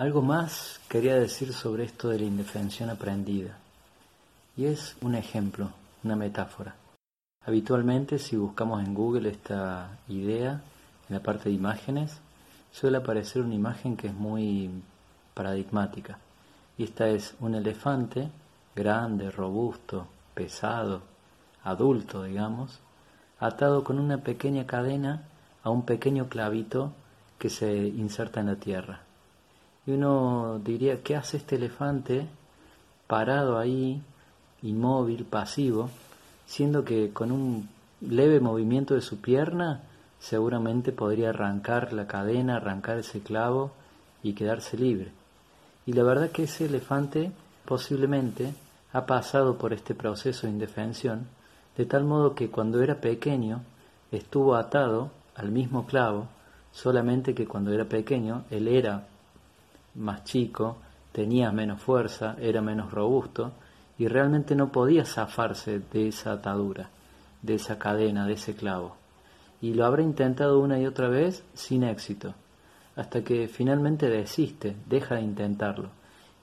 Algo más quería decir sobre esto de la indefensión aprendida. Y es un ejemplo, una metáfora. Habitualmente si buscamos en Google esta idea, en la parte de imágenes, suele aparecer una imagen que es muy paradigmática. Y esta es un elefante grande, robusto, pesado, adulto, digamos, atado con una pequeña cadena a un pequeño clavito que se inserta en la tierra. Y uno diría, ¿qué hace este elefante parado ahí, inmóvil, pasivo, siendo que con un leve movimiento de su pierna seguramente podría arrancar la cadena, arrancar ese clavo y quedarse libre. Y la verdad que ese elefante posiblemente ha pasado por este proceso de indefensión, de tal modo que cuando era pequeño estuvo atado al mismo clavo, solamente que cuando era pequeño él era más chico, tenía menos fuerza, era menos robusto y realmente no podía zafarse de esa atadura, de esa cadena, de ese clavo. Y lo habrá intentado una y otra vez sin éxito, hasta que finalmente desiste, deja de intentarlo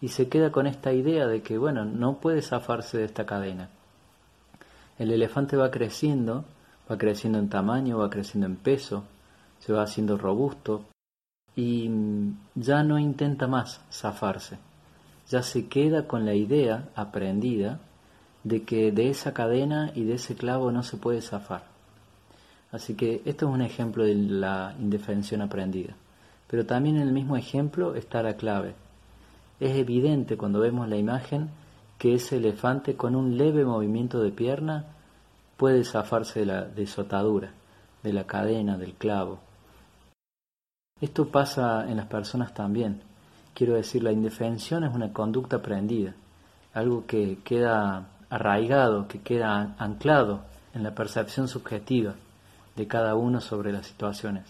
y se queda con esta idea de que, bueno, no puede zafarse de esta cadena. El elefante va creciendo, va creciendo en tamaño, va creciendo en peso, se va haciendo robusto y ya no intenta más zafarse ya se queda con la idea aprendida de que de esa cadena y de ese clavo no se puede zafar. Así que esto es un ejemplo de la indefensión aprendida. Pero también en el mismo ejemplo está la clave. Es evidente cuando vemos la imagen que ese elefante con un leve movimiento de pierna puede zafarse de, la, de su atadura, de la cadena, del clavo. Esto pasa en las personas también. Quiero decir, la indefensión es una conducta aprendida, algo que queda arraigado, que queda anclado en la percepción subjetiva de cada uno sobre las situaciones.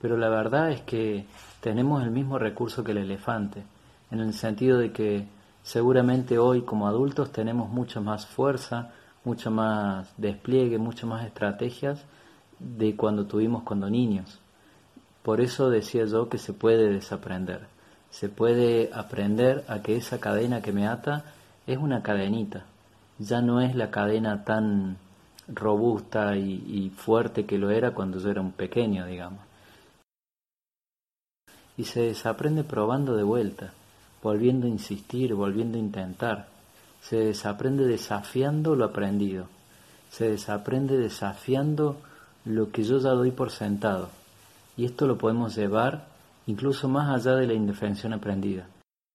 Pero la verdad es que tenemos el mismo recurso que el elefante, en el sentido de que seguramente hoy como adultos tenemos mucha más fuerza, mucho más despliegue, muchas más estrategias de cuando tuvimos cuando niños. Por eso decía yo que se puede desaprender se puede aprender a que esa cadena que me ata es una cadenita, ya no es la cadena tan robusta y, fuerte que lo era cuando yo era un pequeño, digamos. Y se desaprende probando de vuelta, volviendo a insistir, volviendo a intentar. Se desaprende desafiando lo aprendido. Se desaprende desafiando lo que yo ya doy por sentado. Y esto lo podemos llevar incluso más allá de la indefensión aprendida.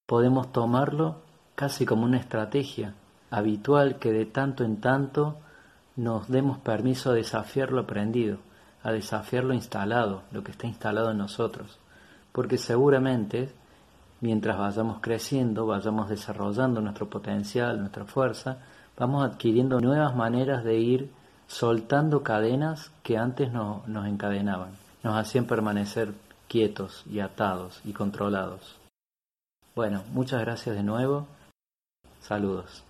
Podemos tomarlo casi como una estrategia habitual que de tanto en tanto nos demos permiso a desafiar lo aprendido, a desafiar lo instalado, lo que está instalado en nosotros, porque seguramente mientras vayamos creciendo, vayamos desarrollando nuestro potencial, nuestra fuerza, vamos adquiriendo nuevas maneras de ir soltando cadenas que antes no, nos encadenaban, nos hacían permanecer quietos y atados y controlados. Bueno, muchas gracias de nuevo. Saludos.